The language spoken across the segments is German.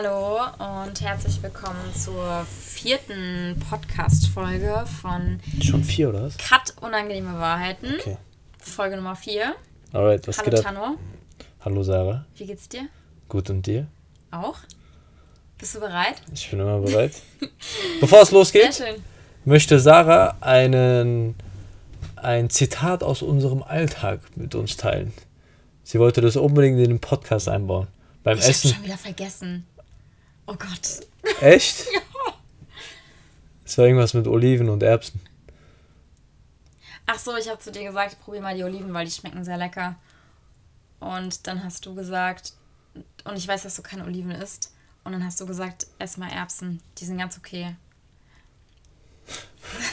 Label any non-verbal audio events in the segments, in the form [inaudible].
Hallo und herzlich willkommen zur vierten Podcast-Folge von Schon vier, oder was? Cut Unangenehme Wahrheiten. Okay. Folge Nummer vier. Alright, was Hallo geht ab? Tano, Hallo Sarah. wie geht's dir? Gut und dir? Auch? Bist du bereit? Ich bin immer bereit. [laughs] Bevor es losgeht, möchte Sarah einen, ein Zitat aus unserem Alltag mit uns teilen. Sie wollte das unbedingt in den Podcast einbauen. Beim Ich Essen. schon wieder vergessen. Oh Gott. Echt? [laughs] Es war irgendwas mit Oliven und Erbsen. Ach so, ich habe zu dir gesagt, probier mal die Oliven, weil die schmecken sehr lecker. Und dann hast du gesagt, und ich weiß, dass du keine Oliven isst. Und dann hast du gesagt, ess mal Erbsen. Die sind ganz okay.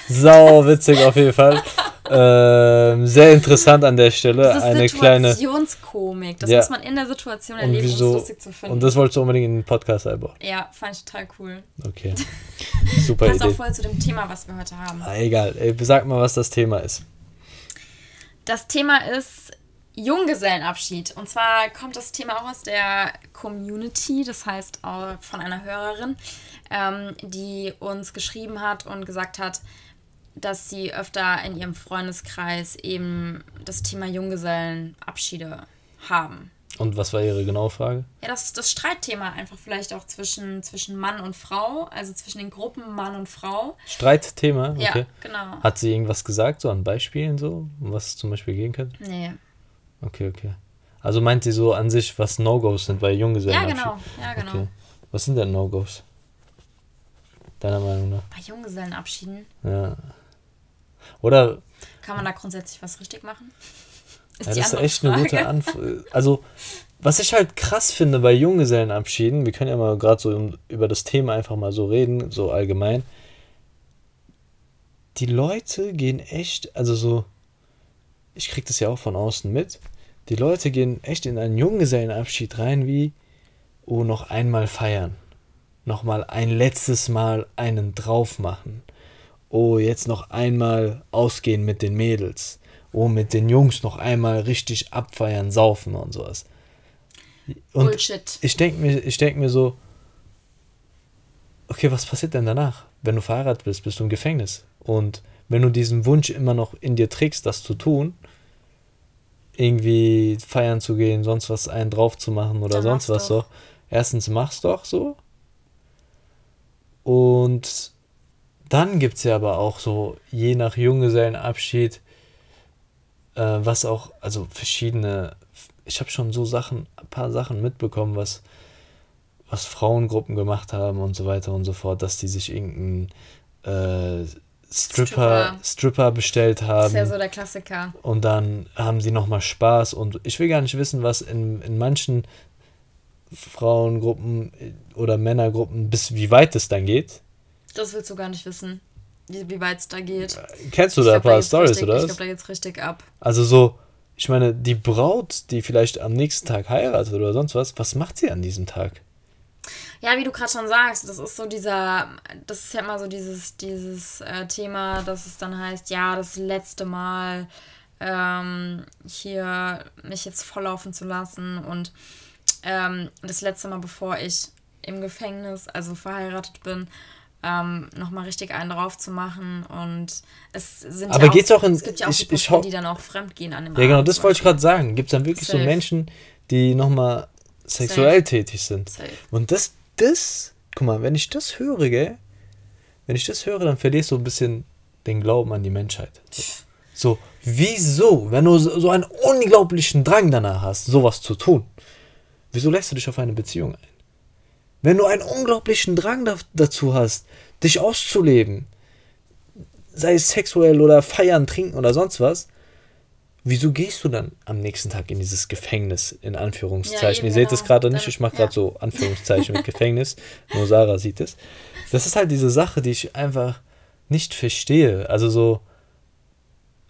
Sau witzig auf jeden Fall. [laughs] Ähm, sehr interessant an der Stelle. Das ist eine kleine. Situationskomik. Das Ja. muss man in der Situation erleben, um es lustig zu finden. Und das wolltest du unbedingt in den Podcast einbauen. ja, fand ich total cool. Okay. [laughs] Super Passt auch Idee. voll zu dem Thema, was wir heute haben. Ah, egal. Ey, sag mal, was das Thema ist. Das Thema ist Junggesellenabschied. Und zwar kommt das Thema auch aus der Community, das heißt auch von einer Hörerin, ähm, die uns geschrieben hat und gesagt hat, dass sie öfter in ihrem Freundeskreis eben das Thema Junggesellenabschiede haben. Und was war Ihre genaue Frage? Ja, das ist das Streitthema einfach vielleicht auch zwischen, zwischen Mann und Frau, also zwischen den Gruppen Mann und Frau. Streitthema? Okay. Ja, genau. Hat sie irgendwas gesagt, so an Beispielen, so, um was es zum Beispiel gehen könnte? Nee. Okay, okay. Also meint sie so an sich, was No-Gos sind bei Ja, Junggesellenabschied? genau. Ja, genau. Okay. Was sind denn No-Gos? Deiner Meinung nach? Bei Junggesellenabschieden Ja. Oder, kann man da grundsätzlich was richtig machen? ja, die das ist echt eine gute Frage. Antwort. Also, was ich halt krass finde bei Junggesellenabschieden, wir können ja mal gerade so über das Thema einfach mal so reden, so allgemein. Die Leute gehen echt, also so, ich krieg das ja auch von außen mit, die Leute gehen echt in einen Junggesellenabschied rein wie, oh, noch einmal feiern. Nochmal ein letztes Mal einen drauf machen. Oh, jetzt noch einmal ausgehen mit den Mädels. Oh, mit den Jungs noch einmal richtig abfeiern, saufen und sowas. Und Bullshit. ich denke mir, ich denk mir so, okay, was passiert denn danach? Wenn du verheiratet bist, bist du im Gefängnis. Und wenn du diesen Wunsch immer noch in dir trägst, das zu tun, irgendwie feiern zu gehen, sonst was einen drauf zu machen oder Dann sonst was doch. so. Erstens mach's doch so. Und dann gibt es ja aber auch so, je nach Junggesellenabschied, äh, was auch, also verschiedene, ich habe schon so Sachen, ein paar Sachen mitbekommen, was, was Frauengruppen gemacht haben und so weiter und so fort, dass die sich irgendeinen äh, Stripper, Stripper. Stripper bestellt Das haben ist ja so der Klassiker. und dann haben die nochmal Spaß und ich will gar nicht wissen, was in, in manchen Frauengruppen oder Männergruppen, bis wie weit es dann geht. Das willst du gar nicht wissen, wie, wie weit es da geht. Kennst du Ich da ein paar Stories, oder? Ich glaube, da geht's richtig ab. Also so, ich meine, die Braut, die vielleicht am nächsten Tag heiratet oder sonst was, was macht sie an diesem Tag? Ja, wie du gerade schon sagst, das ist so dieser, das ist ja immer so dieses, dieses äh, Thema, dass es dann heißt, ja, das letzte Mal ähm, hier mich jetzt volllaufen zu lassen und ähm, das letzte Mal, bevor ich im Gefängnis, also verheiratet bin, ähm, nochmal richtig einen drauf zu machen und es sind Aber ja auch, geht's auch in- es gibt ja auch ich- die ich die dann auch fremd gehen an dem Ja, genau, Abend das zum wollte ich gerade sagen. Gibt es dann wirklich so Safe. Menschen, die nochmal sexuell tätig sind? Safe. Und das, das, guck mal, wenn ich das höre, gell, wenn ich das höre, dann verlierst du ein bisschen den Glauben an die Menschheit. So, wieso, wenn du so so einen unglaublichen Drang danach hast, sowas zu tun, wieso lässt du dich auf eine Beziehung ein? Wenn du einen unglaublichen Drang da, dazu hast, dich auszuleben, sei es sexuell oder feiern, trinken oder sonst was, wieso gehst du dann am nächsten Tag in dieses Gefängnis, in Anführungszeichen? eben, Ihr seht es genau. gerade nicht, ich mache ja. gerade so Anführungszeichen mit [laughs] Gefängnis, nur Sarah sieht es. Das ist halt diese Sache, die ich einfach nicht verstehe. Also so,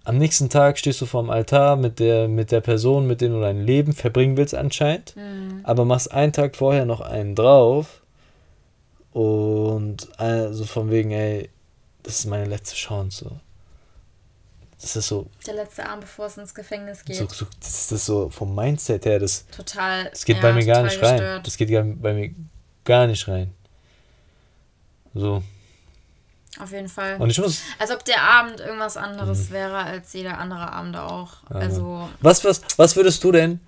am nächsten Tag stehst du vorm Altar mit der, mit der Person, mit der du dein Leben verbringen willst anscheinend, Mhm. aber machst einen Tag vorher noch einen drauf und also von wegen, ey, das ist meine letzte Chance. So. Das ist so, Der letzte Abend, bevor es ins Gefängnis geht. so, so das ist so vom Mindset her, das, total. das geht ja, bei mir gar nicht rein. gestört. Das geht bei mir gar nicht rein. So. Auf jeden Fall. Und ich muss. Als ob der Abend irgendwas anderes wäre als jeder andere Abend auch. Ja. Also, Was, was, was würdest du denn,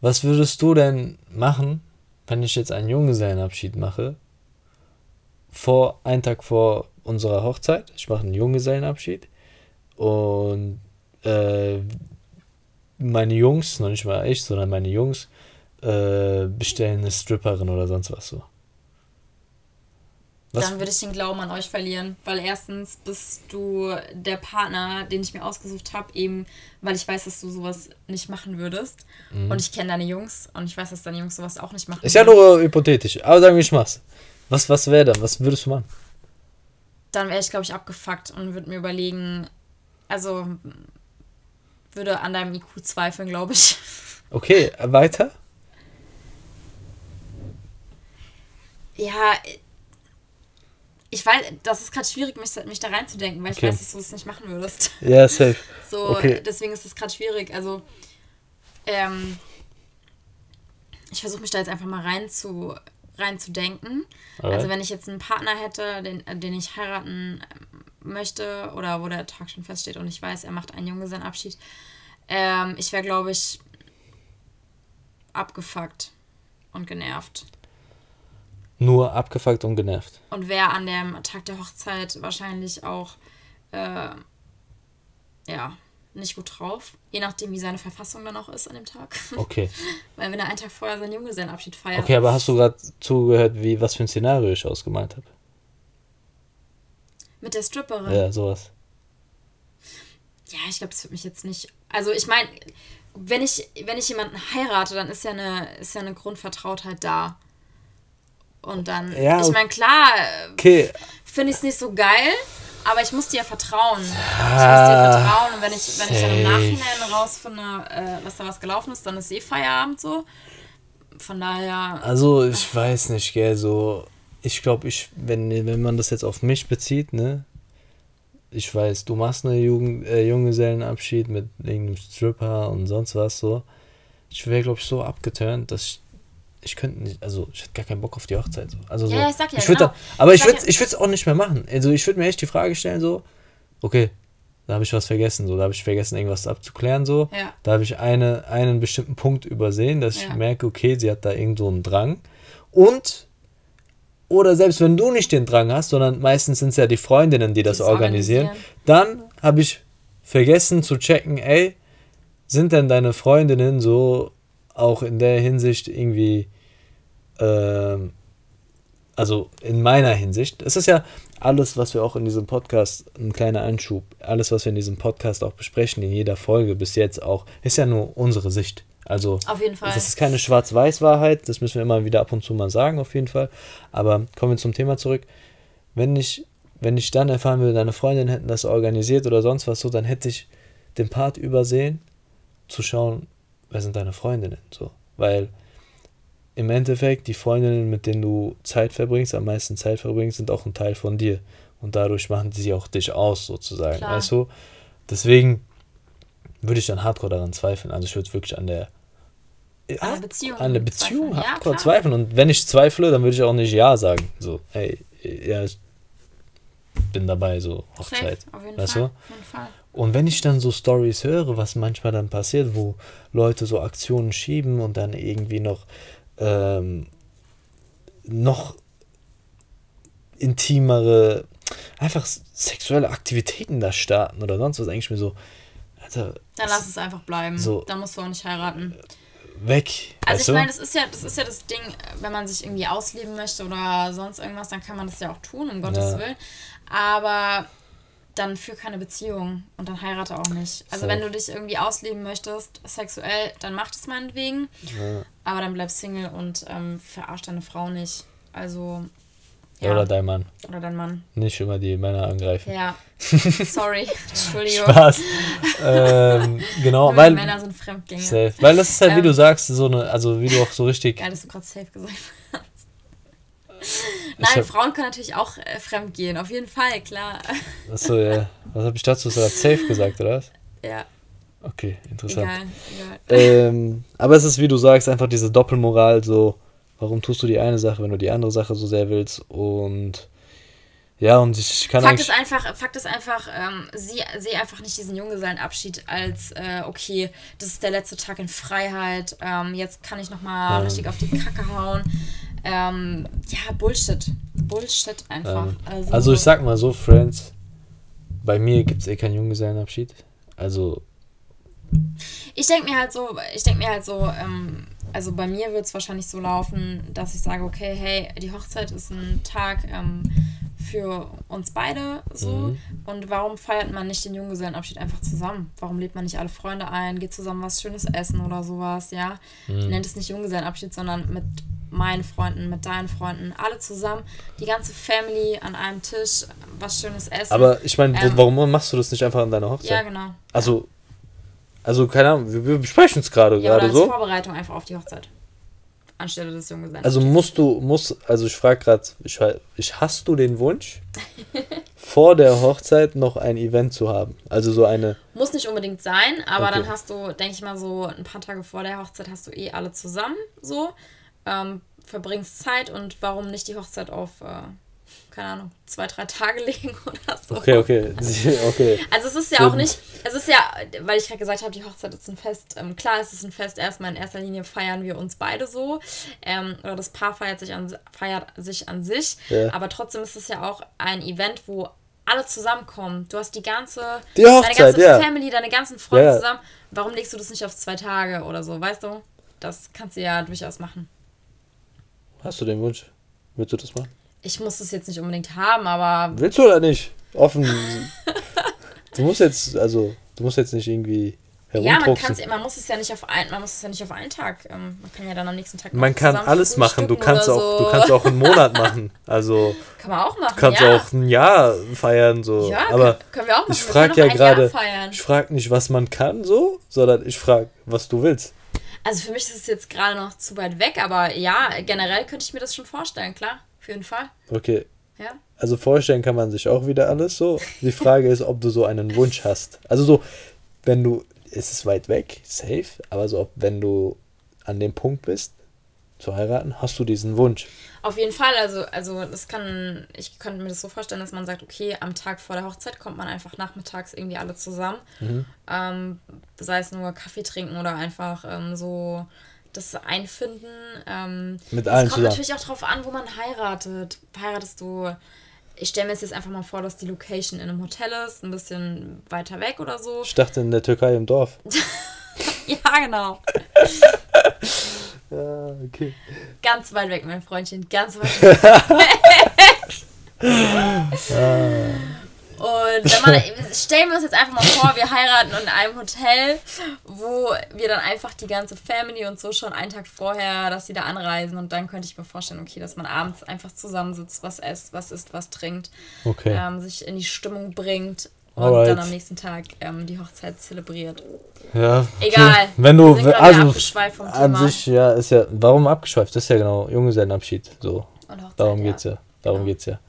was würdest du denn machen, wenn ich jetzt einen Junggesellenabschied mache? Vor, einen Tag vor unserer Hochzeit. Ich mache einen Junggesellenabschied. Und äh, meine Jungs, noch nicht mal ich, sondern meine Jungs, äh, bestellen eine Stripperin oder sonst was so. Was? dann würde ich den Glauben an euch verlieren. Weil erstens bist du der Partner, den ich mir ausgesucht habe, eben weil ich weiß, dass du sowas nicht machen würdest. Und ich kenne deine Jungs und ich weiß, dass deine Jungs sowas auch nicht machen. Mhm. Ist ja nur hypothetisch. Aber sagen wir, ich mach's. Was, was wäre dann? Was würdest du machen? Dann wäre ich, glaube ich, abgefuckt und würde mir überlegen, also würde an deinem IQ zweifeln, glaube ich. [laughs] Okay, weiter? Ja, ich weiß, das ist gerade schwierig, mich, mich da reinzudenken, weil ich Okay. weiß, dass du es nicht machen würdest. Ja, safe. [laughs] So, Okay. deswegen ist es gerade schwierig. Also, ähm, ich versuche mich da jetzt einfach mal rein zu, reinzudenken. Alright. Also, wenn ich jetzt einen Partner hätte, den, äh, den ich heiraten ähm, möchte oder wo der Tag schon feststeht und ich weiß, er macht einen Junggesellenabschied, ähm, ich wäre, glaube ich, abgefuckt und genervt. Nur abgefuckt und genervt. Und wäre an dem Tag der Hochzeit wahrscheinlich auch, äh, ja, nicht gut drauf. Je nachdem, wie seine Verfassung dann auch ist an dem Tag. [laughs] Okay. Weil wenn er einen Tag vorher seinen Junggesellenabschied feiert. Okay, aber hast du gerade zugehört, wie was für ein Szenario ich ausgemalt habe? Mit der Stripperin. Ja, sowas. Ja, ich glaube, das wird mich jetzt nicht. Also ich meine, wenn ich, wenn ich jemanden heirate, dann ist ja eine, ist ja eine Grundvertrautheit da. Und dann, Ja, ich meine, klar, Okay, finde ich es nicht so geil, aber ich muss dir ja vertrauen. Ich muss dir Ah, vertrauen und wenn ich, wenn ich dann im. Nachhinein rausfinde, äh, dass da was gelaufen ist, dann ist eh Feierabend so. Von daher, also ich weiß nicht, gell, so. Ich glaube, ich, wenn, wenn man das jetzt auf mich bezieht, ne? Ich weiß, du machst eine Jugend, äh, Junggesellenabschied mit irgendeinem Stripper und sonst was so. Ich wäre, glaube ich, so abgeturnt, dass ich, ich könnte nicht, also ich hätte gar keinen Bock auf die Hochzeit. So. Also so, Ja, ja, ich sag ja, ich genau. dann, aber Ich ich würde ja- es auch nicht mehr machen. Also ich würde mir echt die Frage stellen, so, okay, da habe ich was vergessen, so, da habe ich vergessen, irgendwas abzuklären, so. Ja. Da habe ich eine, einen bestimmten Punkt übersehen, dass ich Ja. merke, okay, sie hat da irgend so einen Drang. Und, oder selbst wenn du nicht den Drang hast, sondern meistens sind es ja die Freundinnen, die das das organisieren, organisieren. dann habe ich vergessen zu checken, ey, sind denn deine Freundinnen so auch in der Hinsicht irgendwie, ähm, also in meiner Hinsicht, es ist ja alles, was wir auch in diesem Podcast, ein kleiner Anschub, alles, was wir in diesem Podcast auch besprechen, in jeder Folge bis jetzt auch, ist ja nur unsere Sicht. Also Auf jeden Fall. das ist keine Schwarz-Weiß-Wahrheit, das müssen wir immer wieder ab und zu mal sagen, auf jeden Fall. Aber kommen wir zum Thema zurück. Wenn ich, wenn ich dann erfahren würde, deine Freundin hätten das organisiert oder sonst was so, dann hätte ich den Part übersehen, zu schauen, wer sind deine Freundinnen, so. Weil im Endeffekt die Freundinnen, mit denen du Zeit verbringst, am meisten Zeit verbringst, sind auch ein Teil von dir. Und dadurch machen sie auch dich aus, sozusagen. Klar. Weißt du? Deswegen würde ich dann hardcore daran zweifeln. Also ich würde wirklich an der der Beziehung an der Beziehung zweifeln. Ja, hardcore klar. zweifeln. Und wenn ich zweifle, dann würde ich auch nicht Ja sagen. So, hey, ja, ich bin dabei, so Hochzeit. Safe, auf jeden weißt Fall. du? Auf jeden Fall. Und wenn ich dann so Stories höre, was manchmal dann passiert, wo Leute so Aktionen schieben und dann irgendwie noch ähm, noch intimere, einfach sexuelle Aktivitäten da starten oder sonst was, denke ich mir so, Alter, Dann lass es einfach bleiben. So. Dann musst du auch nicht heiraten. weg. Also ich du? meine, das ist ja, das ist ja das Ding, wenn man sich irgendwie ausleben möchte oder sonst irgendwas, dann kann man das ja auch tun, um Gottes Ja. Willen. Aber dann führ keine Beziehung und dann heirate auch nicht. Also Safe. wenn du dich irgendwie ausleben möchtest, sexuell, dann mach das meinetwegen. Ja. Aber dann bleib Single und ähm, verarsch deine Frau nicht. Also. Ja. Oder dein Mann. Oder dein Mann. Nicht immer die Männer angreifen. Ja. [laughs] Sorry. Entschuldigung. Spaß. ähm, [laughs] genau, weil. Männer sind Fremdgänger. Safe. Weil das ist halt, wie Ähm, du sagst, so eine, also wie du auch so richtig. Geil, dass du gerade safe gesagt hast. [laughs] Nein, hab- Frauen können natürlich auch äh, fremd gehen, auf jeden Fall, klar. Achso, ja. Was habe ich dazu so safe gesagt, oder was? ja, Okay, interessant. egal, egal. Ähm, aber es ist, wie du sagst, einfach diese Doppelmoral, so warum tust du die eine Sache, wenn du die andere Sache so sehr willst? Und ja, und ich kann Fakt ist einfach, Fakt ist einfach, ähm, sie sehe einfach nicht diesen Junggesellenabschied als, äh, okay, das ist der letzte Tag in Freiheit, ähm, jetzt kann ich nochmal ähm. richtig auf die Kacke hauen. Ähm, ja, Bullshit. Bullshit einfach. Ähm, also, also, ich sag mal so, Friends, bei mir gibt es eh keinen Junggesellenabschied. Also. Ich denke mir halt so, ich denke mir halt so, ähm, also bei mir wird es wahrscheinlich so laufen, dass ich sage, okay, hey, die Hochzeit ist ein Tag ähm, für uns beide so. Mhm. Und warum feiert man nicht den Junggesellenabschied einfach zusammen? Warum lädt man nicht alle Freunde ein, geht zusammen was Schönes essen oder sowas, ja? Mhm. Nennt es nicht Junggesellenabschied, sondern mit meinen Freunden, mit deinen Freunden, alle zusammen, die ganze Family an einem Tisch, was Schönes essen. Aber ich meine, ähm, warum machst du das nicht einfach an deiner Hochzeit? Ja, genau. Also, also keine Ahnung, wir, wir besprechen es gerade ja, gerade so. Vorbereitung einfach auf die Hochzeit. Anstelle des Junggesellen. Also musst du, muss, also ich frage gerade, ich, ich, hast du den Wunsch, [laughs] vor der Hochzeit noch ein Event zu haben? Also so eine. Muss nicht unbedingt sein, aber okay. dann hast du, denke ich mal, so ein paar Tage vor der Hochzeit hast du eh alle zusammen so ähm, verbringst Zeit und warum nicht die Hochzeit auf, äh, keine Ahnung, zwei, drei Tage [laughs] legen oder so. Okay, okay, [laughs] okay. Also es ist ja auch nicht, es ist ja, weil ich gerade gesagt habe, die Hochzeit ist ein Fest. Ähm, klar, es ist ein Fest, erstmal in erster Linie feiern wir uns beide so. Ähm, oder das Paar feiert sich an, feiert sich, an sich. Ja. Aber trotzdem ist es ja auch ein Event, wo alle zusammenkommen. Du hast die ganze, die Hochzeit, deine ganze ja. Family, deine ganzen Freunde ja. zusammen. Warum legst du das nicht auf zwei Tage oder so, weißt du? Das kannst du ja durchaus machen. Hast du den Wunsch? Willst du das machen? Ich muss das jetzt nicht unbedingt haben, aber. Willst du oder nicht? Offen. [laughs] du musst jetzt, also, du musst jetzt nicht irgendwie ja, man, man muss es ja nicht auf ein, man muss es ja nicht auf einen Tag. Ähm, man kann ja dann am nächsten Tag. Man kann alles machen. Du kannst auch, so. du kannst auch einen [laughs] Monat machen. Also kann man auch machen. Du kannst ja. auch ein Jahr feiern so. Ja, aber können, können wir auch machen. Ich frage ja gerade. Ich frage nicht, was man kann so, sondern ich frage, was du willst. Also für mich ist es jetzt gerade noch zu weit weg, aber ja, generell könnte ich mir das schon vorstellen, klar, auf jeden Fall. Okay. Ja. Also vorstellen kann man sich auch wieder alles so. Die Frage ist, ob du so einen Wunsch hast. Also so, wenn du, es ist weit weg, safe, aber so, ob, wenn du an dem Punkt bist, zu heiraten, hast du diesen Wunsch. Auf jeden Fall, also, also das kann, ich könnte mir das so vorstellen, dass man sagt, okay, am Tag vor der Hochzeit kommt man einfach nachmittags irgendwie alle zusammen. Mhm. Ähm, sei es nur Kaffee trinken oder einfach ähm, so das Einfinden. Ähm, Mit allen Es kommt zusammen. natürlich auch darauf an, wo man heiratet. Heiratest du, ich stelle mir jetzt einfach mal vor, dass die Location in einem Hotel ist, ein bisschen weiter weg oder so. Ich dachte in der Türkei im Dorf. [laughs] ja, genau. [laughs] Ja, [laughs] okay. Ganz weit weg, mein Freundchen, ganz weit [laughs] weg. Und wenn man, stellen wir uns jetzt einfach mal vor, wir heiraten in einem Hotel, wo wir dann einfach die ganze Family und so schon einen Tag vorher, dass sie da anreisen und dann könnte ich mir vorstellen, okay, dass man abends einfach zusammensitzt, was isst, was isst, was trinkt, okay. ähm, sich in die Stimmung bringt und Alright. dann am nächsten Tag ähm, die Hochzeit zelebriert. Ja. Egal. Wenn du, sind, also an sich, ja, ist ja, warum abgeschweift? Das ist ja genau Junggesellenabschied. So. Hochzeit, darum geht's ja. Darum genau. geht's ja.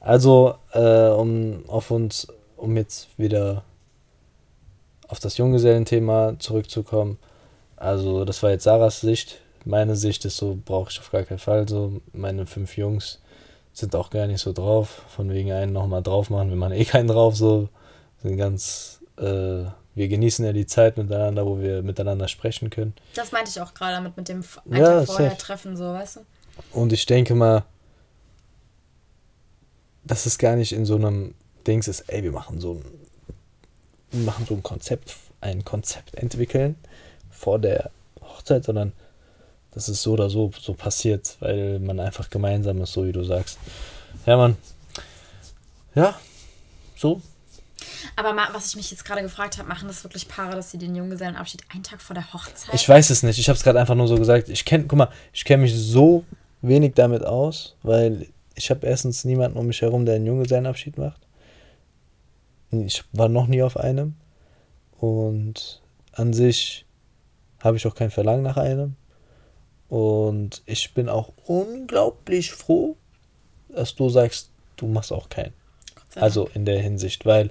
Also, äh, um auf uns, um jetzt wieder auf das Junggesellenthema zurückzukommen. Also, das war jetzt Sarahs Sicht. Meine Sicht ist so, brauche ich auf gar keinen Fall. So, meine fünf Jungs sind auch gar nicht so drauf. Von wegen einen nochmal drauf machen, wir machen eh keinen drauf. So, sind ganz, äh, wir genießen ja die Zeit miteinander, wo wir miteinander sprechen können. Das meinte ich auch gerade damit, mit dem ein ja, vorher. Treffen, so, weißt du? Und ich denke mal, dass es gar nicht in so einem Dings ist, ey, wir machen so ein, wir machen so ein Konzept, ein Konzept entwickeln vor der Hochzeit, sondern dass es so oder so so passiert, weil man einfach gemeinsam ist, so wie du sagst. Ja, Mann. Ja, so aber mal, was ich mich jetzt gerade gefragt habe, machen das wirklich Paare, dass sie den Junggesellenabschied einen Tag vor der Hochzeit? Ich weiß es nicht. Ich habe es gerade einfach nur so gesagt. Ich kenne, guck mal, ich kenne mich so wenig damit aus, weil ich habe erstens niemanden um mich herum, der einen Junggesellenabschied macht. Ich war noch nie auf einem. Und an sich habe ich auch kein Verlangen nach einem. Und ich bin auch unglaublich froh, dass du sagst, du machst auch keinen. Also in der Hinsicht, weil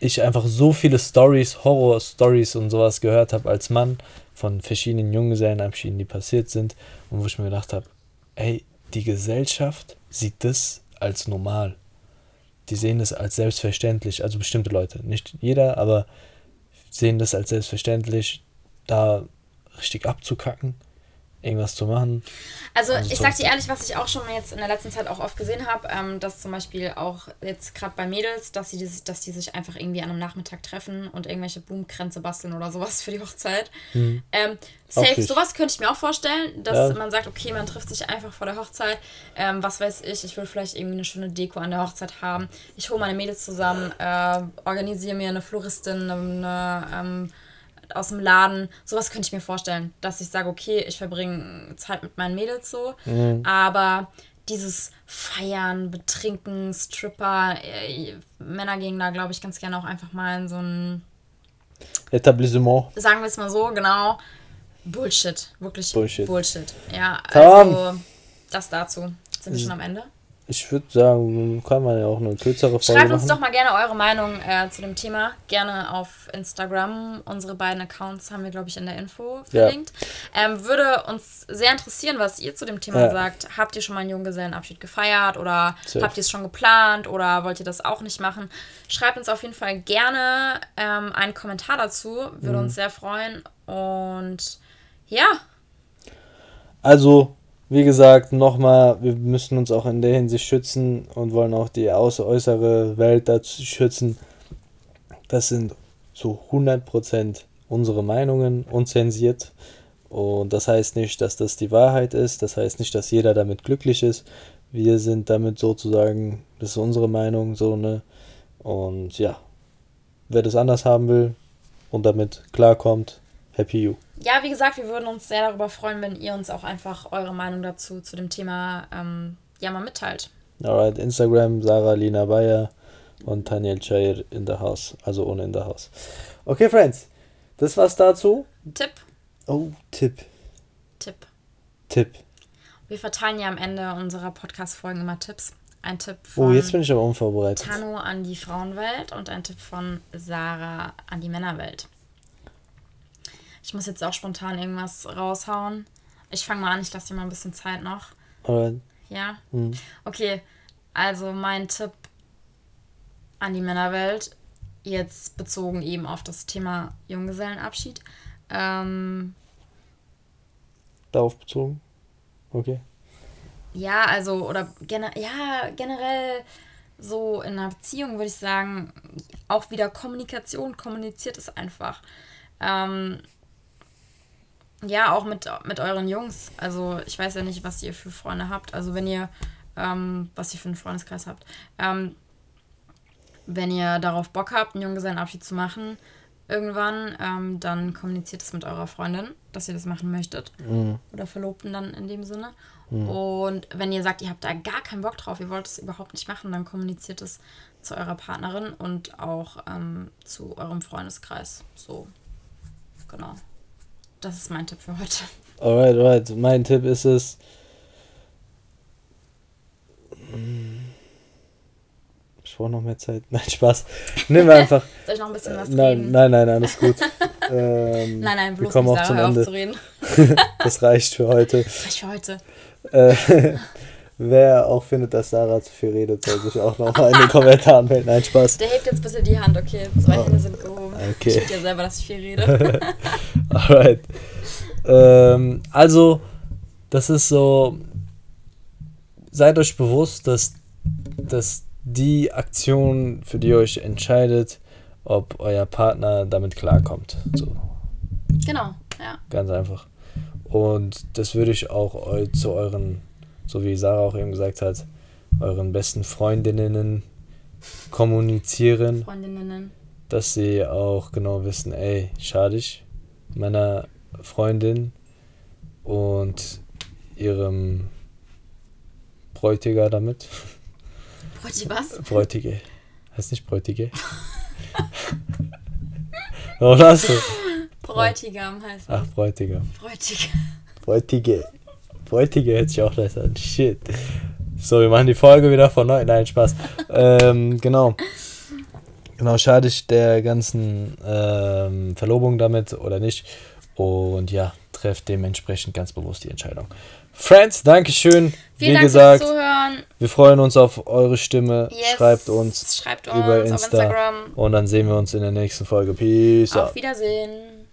ich einfach so viele Stories, Horror-Stories und sowas gehört habe als Mann von verschiedenen Junggesellenabschieden, die passiert sind und wo ich mir gedacht habe, ey, die Gesellschaft sieht das als normal. Die sehen das als selbstverständlich, also bestimmte Leute, nicht jeder, aber sehen das als selbstverständlich, da richtig abzukacken irgendwas zu machen. Also, also ich sag dir ehrlich, was ich auch schon jetzt in der letzten Zeit auch oft gesehen habe, ähm, dass zum Beispiel auch jetzt gerade bei Mädels, dass sie dieses, dass die sich einfach irgendwie an einem Nachmittag treffen und irgendwelche Blumenkränze basteln oder sowas [laughs] für die Hochzeit. Mhm. Ähm, safe, sowas könnte ich mir auch vorstellen, dass ja. man sagt, okay, man trifft sich einfach vor der Hochzeit. Ähm, was weiß ich, ich will vielleicht irgendwie eine schöne Deko an der Hochzeit haben. Ich hole meine Mädels zusammen, äh, organisiere mir eine Floristin, eine, ähm, aus dem Laden. Sowas könnte ich mir vorstellen, dass ich sage, okay, ich verbringe Zeit mit meinen Mädels so. Mhm. Aber dieses Feiern, Betrinken, Stripper, äh, Männer gehen da, glaube ich, ganz gerne auch einfach mal in so ein Etablissement. Sagen wir es mal so, genau. Bullshit. Wirklich Bullshit. Bullshit. Ja, also das dazu. Sind wir schon am Ende? Ich würde sagen, kann man ja auch eine kürzere Folge Schreibt uns machen. doch mal gerne eure Meinung äh, zu dem Thema. Gerne auf Instagram. Unsere beiden Accounts haben wir, glaube ich, in der Info verlinkt. Ja. Ähm, würde uns sehr interessieren, was ihr zu dem Thema ja. sagt. Habt ihr schon mal einen Junggesellenabschied gefeiert oder Safe. habt ihr es schon geplant oder wollt ihr das auch nicht machen? Schreibt uns auf jeden Fall gerne ähm, einen Kommentar dazu. Würde mhm. uns sehr freuen. Und ja. Also, wie gesagt, nochmal, wir müssen uns auch in der Hinsicht schützen und wollen auch die äußere Welt dazu schützen. Das sind zu 100% unsere Meinungen, unzensiert. Und das heißt nicht, dass das die Wahrheit ist. Das heißt nicht, dass jeder damit glücklich ist. Wir sind damit sozusagen, das ist unsere Meinung, so ne. Und ja, wer das anders haben will und damit klarkommt, happy you ja, wie gesagt, wir würden uns sehr darüber freuen, wenn ihr uns auch einfach eure Meinung dazu, zu dem Thema, ähm, ja, mal mitteilt. Alright, Instagram, Sarah Lina Bayer und Daniel Chair in the house, also ohne in the house. Okay, Friends, das war's dazu. Tipp. Oh, Tipp. Tipp. Tipp. Wir verteilen ja am Ende unserer Podcast-Folgen immer Tipps. Ein Tipp von oh, jetzt bin ich aber unvorbereitet. Tano an die Frauenwelt und ein Tipp von Sarah an die Männerwelt. Ich muss jetzt auch spontan irgendwas raushauen. Ich fange mal an, ich lasse dir mal ein bisschen Zeit noch. Alright. Ja? Mhm. Okay, also mein Tipp an die Männerwelt, jetzt bezogen eben auf das Thema Junggesellenabschied. Ähm, Darauf bezogen? Okay. Ja, also, oder gener ja, generell so in einer Beziehung würde ich sagen, auch wieder Kommunikation, kommuniziert es einfach. Ähm, ja, auch mit, mit euren Jungs. Also ich weiß ja nicht, was ihr für Freunde habt. Also wenn ihr, ähm, was ihr für einen Freundeskreis habt. Ähm, wenn ihr darauf Bock habt, einen Junggesellenabschied zu machen, irgendwann, ähm, dann kommuniziert es mit eurer Freundin, dass ihr das machen möchtet. Mhm. Oder Verlobten dann in dem Sinne. Mhm. Und wenn ihr sagt, ihr habt da gar keinen Bock drauf, ihr wollt es überhaupt nicht machen, dann kommuniziert es zu eurer Partnerin und auch ähm, zu eurem Freundeskreis. So, genau. Das ist mein Tipp für heute. Alright, alright. Mein Tipp ist es. Ich brauche noch mehr Zeit. [laughs] Nein, Spaß. Nimm einfach. [laughs] Soll ich noch ein bisschen was nein, reden? Nein, nein, alles gut. [laughs] ähm, nein, nein, bloß wir kommen nicht auch zum Ende. das reicht für heute. Reicht für heute. Äh, wer auch findet, dass Sarah zu viel redet, soll sich auch noch mal in den Kommentaren melden. Nein, Spaß. Der hebt jetzt ein bisschen die Hand, okay. Zwei oh. Hände sind gehoben. Okay. Ich ja selber, dass ich viel rede. [laughs] Alright. Ähm, also, das ist so. Seid euch bewusst, dass, dass die Aktion, für die ihr euch entscheidet, ob euer Partner damit klarkommt. So. Genau, ja. Ganz einfach. Und das würde ich auch zu euren, so wie Sarah auch eben gesagt hat, euren besten Freundinnen kommunizieren. Freundinnen dass sie auch genau wissen, ey, schade ich meiner Freundin und ihrem Bräutiger damit. Bräutige was? Bräutige. Heißt nicht Bräutige? [laughs] Oder hast du? Bräutigam heißt Ach, Bräutigam. Bräutige. Bräutige. Bräutige hätte ich auch an. Shit. So, wir machen die Folge wieder von neu. Nein, Spaß. ähm, genau Genau, schade ich der ganzen ähm, Verlobung damit oder nicht. Und ja, trefft dementsprechend ganz bewusst die Entscheidung. Friends, Dankeschön. Vielen Wie Dank gesagt, fürs Zuhören. wir freuen uns auf eure Stimme. Yes. Schreibt uns, Schreibt uns über Insta. Instagram. Und dann sehen wir uns in der nächsten Folge. Peace. Auf out. Wiedersehen.